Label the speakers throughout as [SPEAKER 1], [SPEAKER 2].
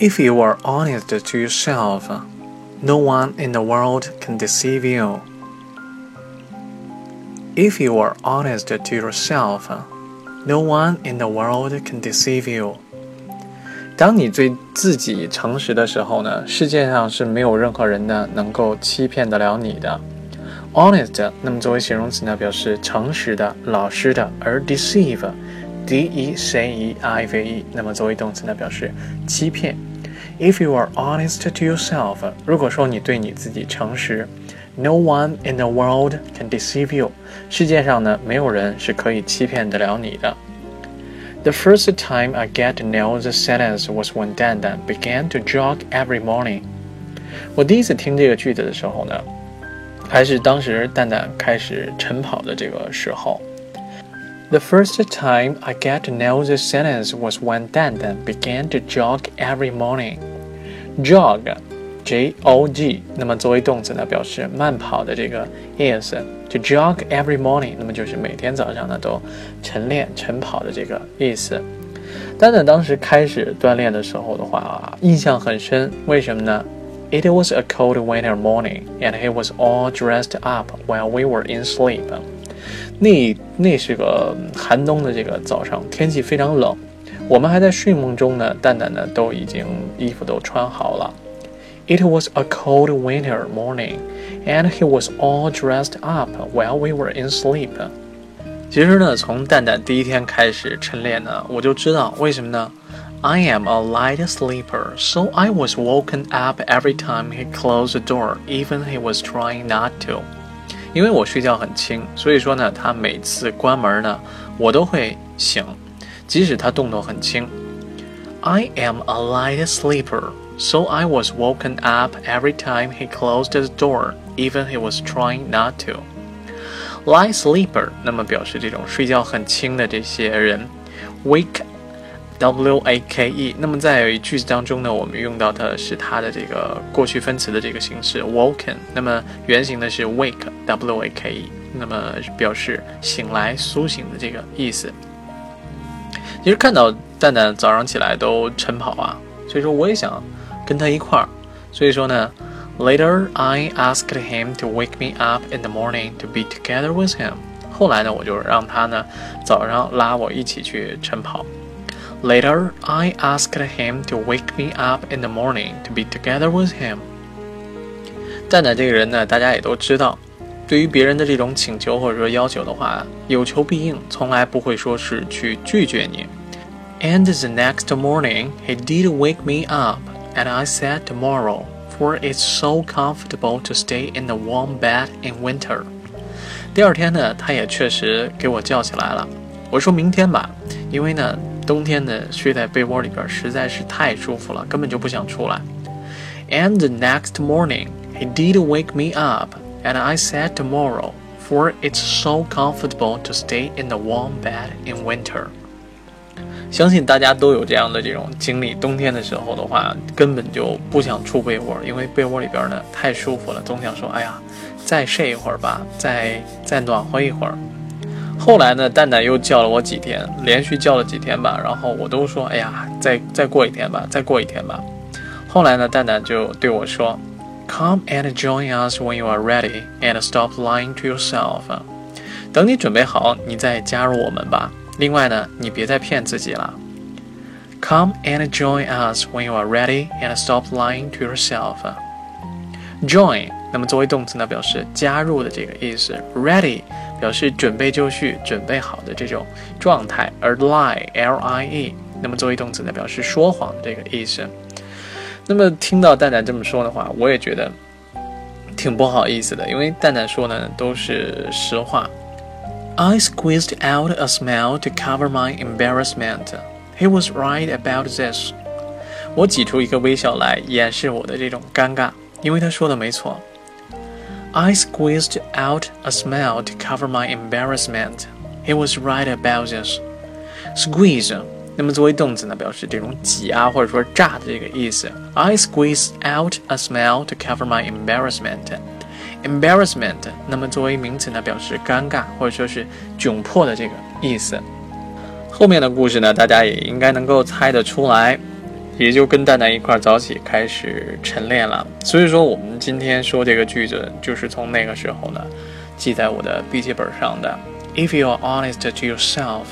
[SPEAKER 1] If you are honest to yourself, no one in the world can deceive you. If you are honest to yourself, no one in the world can deceive you. 当你对自己诚实的时候呢，世界上是没有任何人呢能够欺骗得了你的。Honest，那么作为形容词呢，表示诚实的、老实的；而 deceive，d e c e i v e，那么作为动词呢，表示欺骗。 If you are honest to yourself，如果说你对你自己诚实，No one in the world can deceive you。世界上呢，没有人是可以欺骗得了你的。The first time I get to know the sentence was when Dan Dan began to jog every morning。我第一次听这个句子的时候呢，还是当时蛋蛋开始晨跑的这个时候。 The first time I get to know the sentence was when Dan Dan began to jog every morning。jog，j-o-g，那么作为动词呢，表示慢跑的这个意思。To jog every morning，那么就是每天早上呢都晨练晨跑的这个意思。丹丹当时开始锻炼的时候的话，印象很深。为什么呢？It was a cold winter morning, and he was all dressed up while we were in sleep。 那那是个寒冬的这个早上，天气非常冷。我们还在睡梦中呢，蛋蛋呢都已经衣服都穿好了。It was a cold winter morning, and he was all dressed up while we were in sleep. 其实呢，从蛋蛋第一天开始晨练呢，我就知道为什么呢？I am a light sleeper, so I was woken up every time he closed the door, even he was trying not to. 因为我睡觉很轻，所以说呢，他每次关门呢，我都会醒。即使他动作很轻。I am a light sleeper, so I was woken up every time he closed the door, even he was trying not to. Light sleeper，那么表示这种睡觉很轻的这些人。Wake, W-A-K-E，那么在句子当中呢，我们用到的是它的这个过去分词的这个形式 woken，那么原型呢是 wake, W-A-K-E，那么表示醒来、苏醒的这个意思。其实看到蛋蛋早上起来都晨跑啊，所以说我也想跟他一块儿。所以说呢，Later I asked him to wake me up in the morning to be together with him。后来呢，我就让他呢早上拉我一起去晨跑。Later I asked him to wake me up in the morning to be together with him。蛋蛋这个人呢，大家也都知道，对于别人的这种请求或者说要求的话，有求必应，从来不会说是去拒绝你。And the next morning, he did wake me up, and I said tomorrow, for it's so comfortable to stay in the warm bed in winter. 第二天呢，他也确实给我叫起来了。我说明天吧，因为呢， 冬天呢睡在被窝里边实在是太舒服了，根本就不想出来。And the next morning, he did wake me up, and I said tomorrow, for it's so comfortable to stay in the warm bed in winter. 相信大家都有这样的这种经历，冬天的时候的话，根本就不想出被窝，因为被窝里边呢太舒服了，总想说，哎呀，再睡一会儿吧，再再暖和一会儿。后来呢，蛋蛋又叫了我几天，连续叫了几天吧，然后我都说，哎呀，再再过一天吧，再过一天吧。后来呢，蛋蛋就对我说，Come and join us when you are ready and stop lying to yourself。等你准备好，你再加入我们吧。另外呢，你别再骗自己了。Come and join us when you are ready and stop lying to yourself. Join，那么作为动词呢，表示加入的这个意思。Ready 表示准备就绪、准备好的这种状态，而 lie，L-I-E，那么作为动词呢，表示说谎的这个意思。那么听到蛋蛋这么说的话，我也觉得挺不好意思的，因为蛋蛋说呢都是实话。I squeezed out a smile to cover my embarrassment. He was right about this. 我挤出一个微笑来掩饰我的这种尴尬，因为他说的没错。I squeezed out a smile to cover my embarrassment. He was right about this. Squeeze，那么作为动词呢，表示这种挤啊或者说炸的这个意思。I squeezed out a smile to cover my embarrassment. embarrassment，那么作为名词呢，表示尴尬或者说是窘迫的这个意思。后面的故事呢，大家也应该能够猜得出来。 也就跟蛋蛋一块早起开始晨练了。所以说，我们今天说这个句子，就是从那个时候呢，记在我的笔记本上的。If you are honest to yourself,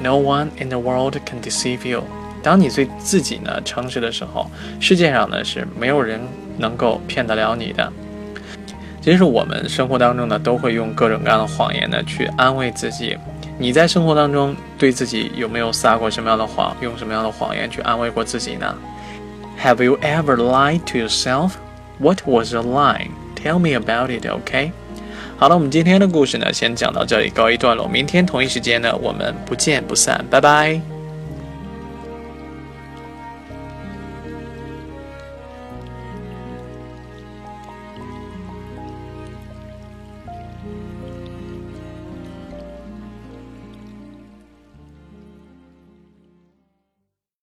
[SPEAKER 1] no one in the world can deceive you。当你对自己呢诚实的时候，世界上呢是没有人能够骗得了你的。其实我们生活当中呢，都会用各种各样的谎言呢去安慰自己。你在生活当中对自己有没有撒过什么样的谎，用什么样的谎言去安慰过自己呢？Have you ever lied to yourself? What was the lie? Tell me about it, OK? 好了，我们今天的故事呢，先讲到这里，告一段落。明天同一时间呢，我们不见不散，拜拜。